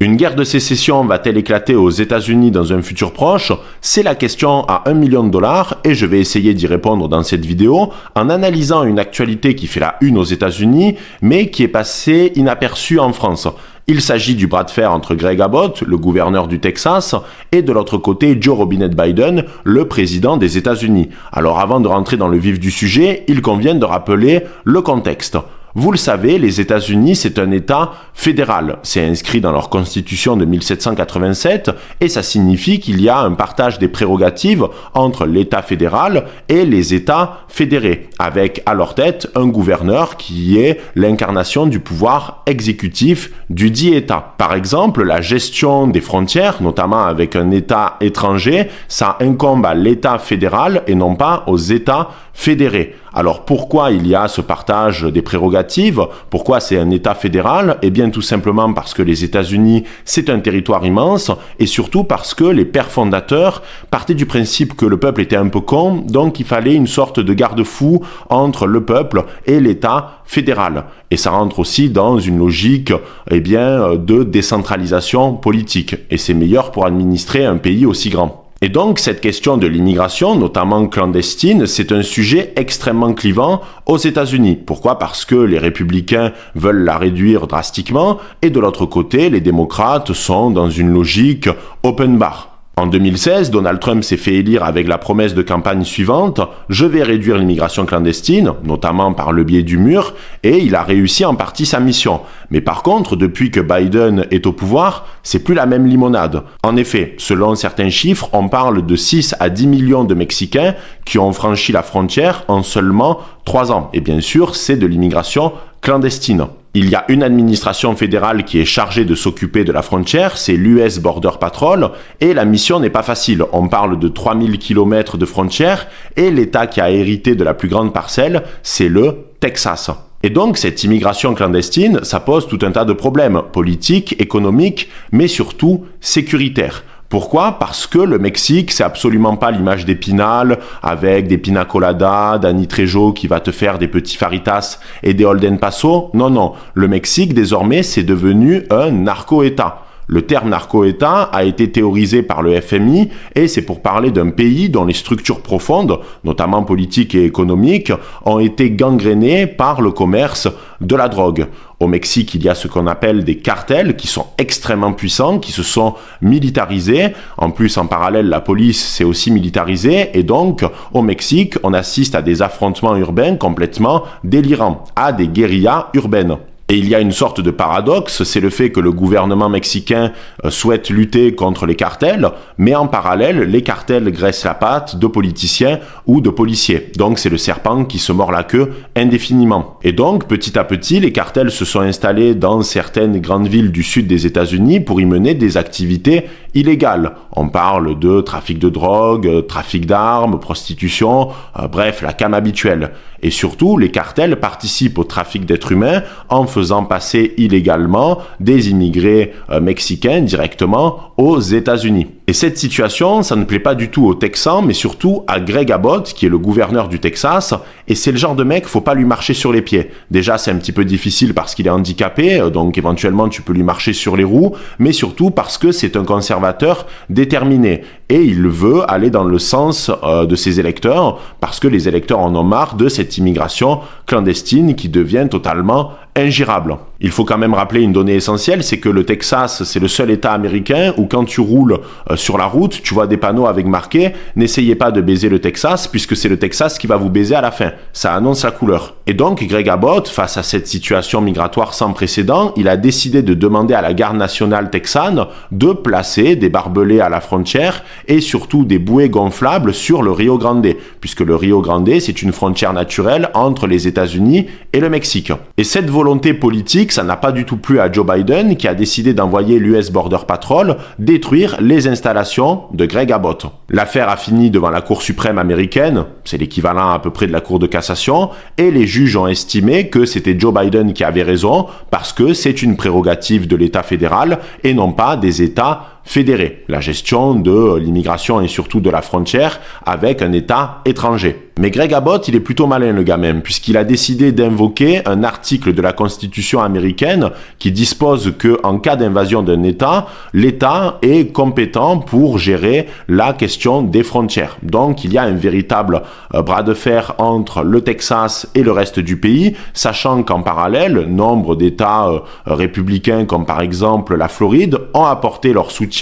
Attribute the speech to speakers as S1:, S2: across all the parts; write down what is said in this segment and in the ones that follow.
S1: Une guerre de sécession va-t-elle éclater aux États-Unis dans un futur proche? C'est la question à 1 million de dollars et je vais essayer d'y répondre dans cette vidéo en analysant une actualité qui fait la une aux États-Unis mais qui est passée inaperçue en France. Il s'agit du bras de fer entre Greg Abbott, le gouverneur du Texas, et de l'autre côté Joe Robinette Biden, le président des États-Unis. Alors avant de rentrer dans le vif du sujet, il convient de rappeler le contexte. Vous le savez, les États-Unis, c'est un État fédéral. C'est inscrit dans leur constitution de 1787 et ça signifie qu'il y a un partage des prérogatives entre l'État fédéral et les États fédérés, avec à leur tête un gouverneur qui est l'incarnation du pouvoir exécutif du dit État. Par exemple, la gestion des frontières, notamment avec un État étranger, ça incombe à l'État fédéral et non pas aux États fédérés. Alors pourquoi il y a ce partage des prérogatives? Pourquoi c'est un État fédéral? Eh bien tout simplement parce que les États-Unis, c'est un territoire immense et surtout parce que les pères fondateurs partaient du principe que le peuple était un peu con, donc il fallait une sorte de garde-fou entre le peuple et l'État fédéral. Et ça rentre aussi dans une logique eh bien, de décentralisation politique. Et c'est meilleur pour administrer un pays aussi grand. Et donc cette question de l'immigration, notamment clandestine, c'est un sujet extrêmement clivant aux États-Unis. Pourquoi? Parce que les républicains veulent la réduire drastiquement et de l'autre côté, les démocrates sont dans une logique open bar. En 2016, Donald Trump s'est fait élire avec la promesse de campagne suivante Je vais réduire l'immigration clandestine, notamment par le biais du mur, et il a réussi en partie sa mission. Mais par contre, depuis que Biden est au pouvoir, c'est plus la même limonade. En effet, selon certains chiffres, on parle de 6 à 10 millions de Mexicains qui ont franchi la frontière en seulement 3 ans. Et bien sûr, c'est de l'immigration clandestine. Il y a une administration fédérale qui est chargée de s'occuper de la frontière, c'est l'US Border Patrol, et la mission n'est pas facile. On parle de 3000 km de frontière, et l'État qui a hérité de la plus grande parcelle, c'est le Texas. Et donc cette immigration clandestine, ça pose tout un tas de problèmes politiques, économiques, mais surtout sécuritaires. Pourquoi? Parce que le Mexique, c'est absolument pas l'image d'Épinal avec des pina coladas, d'Annie Trejo qui va te faire des petits faritas et des Holden Paso. Non, non. Le Mexique, désormais, c'est devenu un narco-État. Le terme narco-État a été théorisé par le FMI et c'est pour parler d'un pays dont les structures profondes, notamment politiques et économiques, ont été gangrénées par le commerce de la drogue. Au Mexique, il y a ce qu'on appelle des cartels qui sont extrêmement puissants, qui se sont militarisés. En plus, en parallèle, la police s'est aussi militarisée. Et donc, au Mexique, on assiste à des affrontements urbains complètement délirants, à des guérillas urbaines. Et il y a une sorte de paradoxe, c'est le fait que le gouvernement mexicain euh, souhaite lutter contre les cartels, mais en parallèle, les cartels graissent la patte de politiciens ou de policiers. Donc c'est le serpent qui se mord la queue indéfiniment. Et donc, petit à petit, les cartels se sont installés dans certaines grandes villes du sud des États-Unis pour y mener des activités illégales. On parle de trafic de drogue, euh, trafic d'armes, prostitution, euh, bref, la cam habituelle. Et surtout, les cartels participent au trafic d'êtres humains en faisant passer illégalement des immigrés euh, mexicains directement aux États-Unis. Et cette situation, ça ne plaît pas du tout aux Texans, mais surtout à Greg Abbott, qui est le gouverneur du Texas. Et c'est le genre de mec, faut pas lui marcher sur les pieds. Déjà, c'est un petit peu difficile parce qu'il est handicapé, euh, donc éventuellement tu peux lui marcher sur les roues, mais surtout parce que c'est un conservateur déterminé. Et il veut aller dans le sens euh, de ses électeurs, parce que les électeurs en ont marre de cette immigration clandestine qui devient totalement ingérable. Il faut quand même rappeler une donnée essentielle, c'est que le Texas, c'est le seul État américain où quand tu roules euh, sur la route, tu vois des panneaux avec marqué N'essayez pas de baiser le Texas, puisque c'est le Texas qui va vous baiser à la fin. Ça annonce la couleur. Et donc, Greg Abbott, face à cette situation migratoire sans précédent, il a décidé de demander à la garde nationale texane de placer des barbelés à la frontière et surtout des bouées gonflables sur le Rio Grande, puisque le Rio Grande, c'est une frontière naturelle entre les États-Unis et le Mexique. Et cette volonté politique, ça n'a pas du tout plu à Joe Biden qui a décidé d'envoyer l'US Border Patrol détruire les installations de Greg Abbott. L'affaire a fini devant la Cour suprême américaine, c'est l'équivalent à peu près de la Cour de cassation, et les juges ont estimé que c'était Joe Biden qui avait raison parce que c'est une prérogative de l'État fédéral et non pas des États fédéré, la gestion de l'immigration et surtout de la frontière avec un État étranger. Mais Greg Abbott, il est plutôt malin le gars même, puisqu'il a décidé d'invoquer un article de la Constitution américaine qui dispose que en cas d'invasion d'un État, l'État est compétent pour gérer la question des frontières. Donc il y a un véritable euh, bras de fer entre le Texas et le reste du pays, sachant qu'en parallèle, nombre d'États euh, républicains comme par exemple la Floride ont apporté leur soutien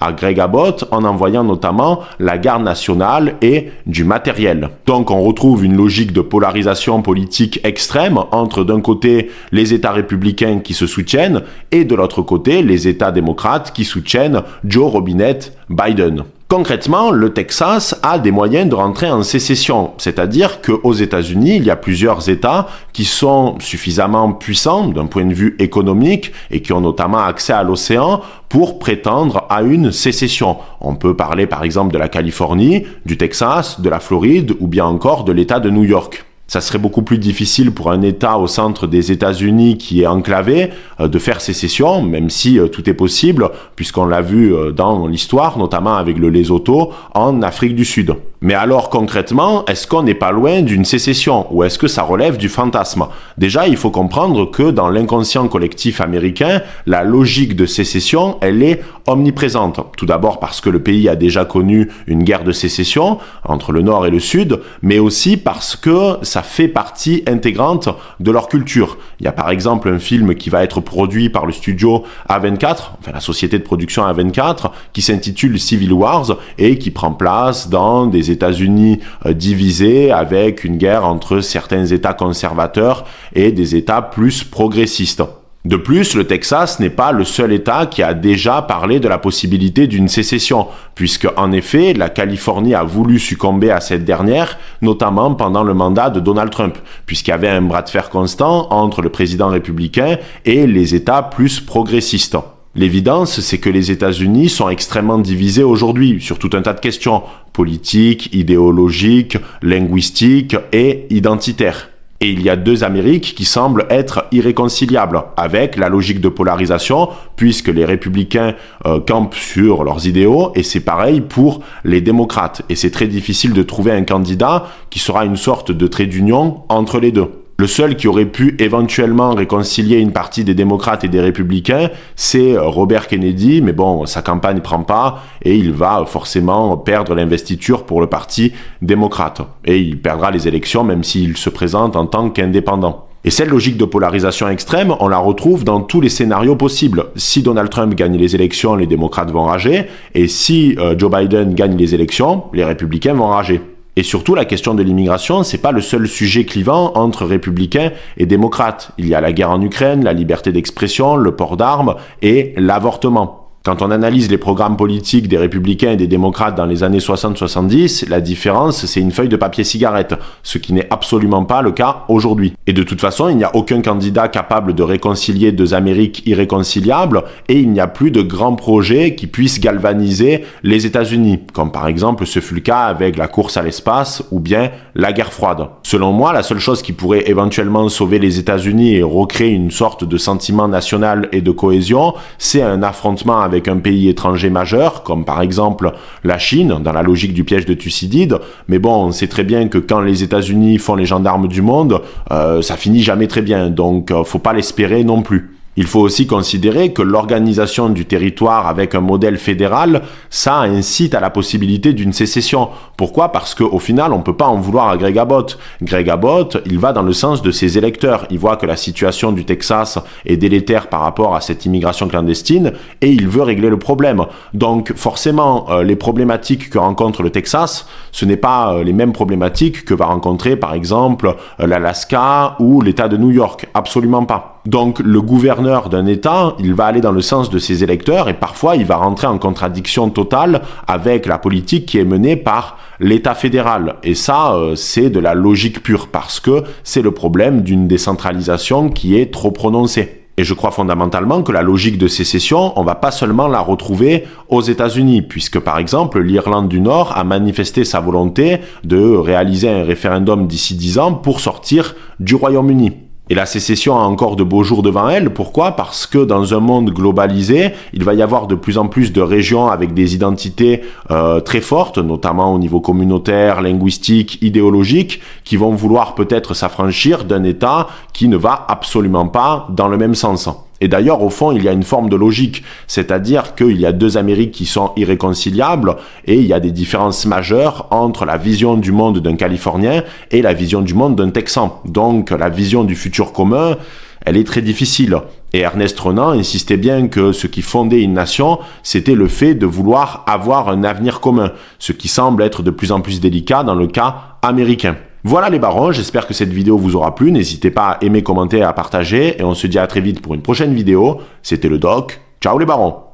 S1: à Greg Abbott en envoyant notamment la garde nationale et du matériel. Donc on retrouve une logique de polarisation politique extrême entre d'un côté les États républicains qui se soutiennent et de l'autre côté les États démocrates qui soutiennent Joe Robinette Biden. Concrètement, le Texas a des moyens de rentrer en sécession, c'est-à-dire qu'aux États-Unis, il y a plusieurs États qui sont suffisamment puissants d'un point de vue économique et qui ont notamment accès à l'océan pour prétendre à une sécession. On peut parler par exemple de la Californie, du Texas, de la Floride ou bien encore de l'État de New York ça serait beaucoup plus difficile pour un État au centre des États-Unis qui est enclavé euh, de faire sécession, même si euh, tout est possible, puisqu'on l'a vu euh, dans l'histoire, notamment avec le Lesotho en Afrique du Sud. Mais alors concrètement, est-ce qu'on n'est pas loin d'une sécession ou est-ce que ça relève du fantasme? Déjà, il faut comprendre que dans l'inconscient collectif américain, la logique de sécession, elle est omniprésente. Tout d'abord parce que le pays a déjà connu une guerre de sécession entre le nord et le sud, mais aussi parce que ça fait partie intégrante de leur culture. Il y a par exemple un film qui va être produit par le studio A24, enfin la société de production A24, qui s'intitule Civil Wars et qui prend place dans des États-Unis euh, divisés avec une guerre entre certains États conservateurs et des États plus progressistes. De plus, le Texas n'est pas le seul État qui a déjà parlé de la possibilité d'une sécession, puisque en effet, la Californie a voulu succomber à cette dernière, notamment pendant le mandat de Donald Trump, puisqu'il y avait un bras de fer constant entre le président républicain et les États plus progressistes. L'évidence, c'est que les États-Unis sont extrêmement divisés aujourd'hui sur tout un tas de questions politiques, idéologiques, linguistiques et identitaires. Et il y a deux Amériques qui semblent être irréconciliables avec la logique de polarisation, puisque les républicains euh, campent sur leurs idéaux, et c'est pareil pour les démocrates. Et c'est très difficile de trouver un candidat qui sera une sorte de trait d'union entre les deux. Le seul qui aurait pu éventuellement réconcilier une partie des démocrates et des républicains, c'est Robert Kennedy, mais bon, sa campagne ne prend pas et il va forcément perdre l'investiture pour le parti démocrate. Et il perdra les élections même s'il se présente en tant qu'indépendant. Et cette logique de polarisation extrême, on la retrouve dans tous les scénarios possibles. Si Donald Trump gagne les élections, les démocrates vont rager, et si euh, Joe Biden gagne les élections, les républicains vont rager. Et surtout, la question de l'immigration, c'est pas le seul sujet clivant entre républicains et démocrates. Il y a la guerre en Ukraine, la liberté d'expression, le port d'armes et l'avortement. Quand on analyse les programmes politiques des républicains et des démocrates dans les années 60-70, la différence, c'est une feuille de papier cigarette, ce qui n'est absolument pas le cas aujourd'hui. Et de toute façon, il n'y a aucun candidat capable de réconcilier deux Amériques irréconciliables, et il n'y a plus de grands projets qui puissent galvaniser les États-Unis, comme par exemple ce fut le cas avec la course à l'espace ou bien la guerre froide. Selon moi, la seule chose qui pourrait éventuellement sauver les États-Unis et recréer une sorte de sentiment national et de cohésion, c'est un affrontement avec avec un pays étranger majeur, comme par exemple la Chine, dans la logique du piège de Thucydide. Mais bon, on sait très bien que quand les États-Unis font les gendarmes du monde, euh, ça finit jamais très bien. Donc, euh, faut pas l'espérer non plus. Il faut aussi considérer que l'organisation du territoire avec un modèle fédéral, ça incite à la possibilité d'une sécession. Pourquoi? Parce qu'au final, on ne peut pas en vouloir à Greg Abbott. Greg Abbott, il va dans le sens de ses électeurs. Il voit que la situation du Texas est délétère par rapport à cette immigration clandestine et il veut régler le problème. Donc forcément, euh, les problématiques que rencontre le Texas, ce n'est pas euh, les mêmes problématiques que va rencontrer par exemple euh, l'Alaska ou l'État de New York. Absolument pas. Donc le gouverneur d'un État, il va aller dans le sens de ses électeurs et parfois il va rentrer en contradiction totale avec la politique qui est menée par l'État fédéral. Et ça, euh, c'est de la logique pure parce que c'est le problème d'une décentralisation qui est trop prononcée. Et je crois fondamentalement que la logique de sécession, on va pas seulement la retrouver aux États-Unis, puisque par exemple l'Irlande du Nord a manifesté sa volonté de réaliser un référendum d'ici dix ans pour sortir du Royaume-Uni. Et la sécession a encore de beaux jours devant elle. Pourquoi? Parce que dans un monde globalisé, il va y avoir de plus en plus de régions avec des identités euh, très fortes, notamment au niveau communautaire, linguistique, idéologique, qui vont vouloir peut-être s'affranchir d'un État qui ne va absolument pas dans le même sens. Et d'ailleurs, au fond, il y a une forme de logique, c'est-à-dire qu'il y a deux Amériques qui sont irréconciliables et il y a des différences majeures entre la vision du monde d'un Californien et la vision du monde d'un Texan. Donc la vision du futur commun, elle est très difficile. Et Ernest Renan insistait bien que ce qui fondait une nation, c'était le fait de vouloir avoir un avenir commun, ce qui semble être de plus en plus délicat dans le cas américain. Voilà les barons, j'espère que cette vidéo vous aura plu. N'hésitez pas à aimer, commenter, à partager. Et on se dit à très vite pour une prochaine vidéo. C'était le doc. Ciao les barons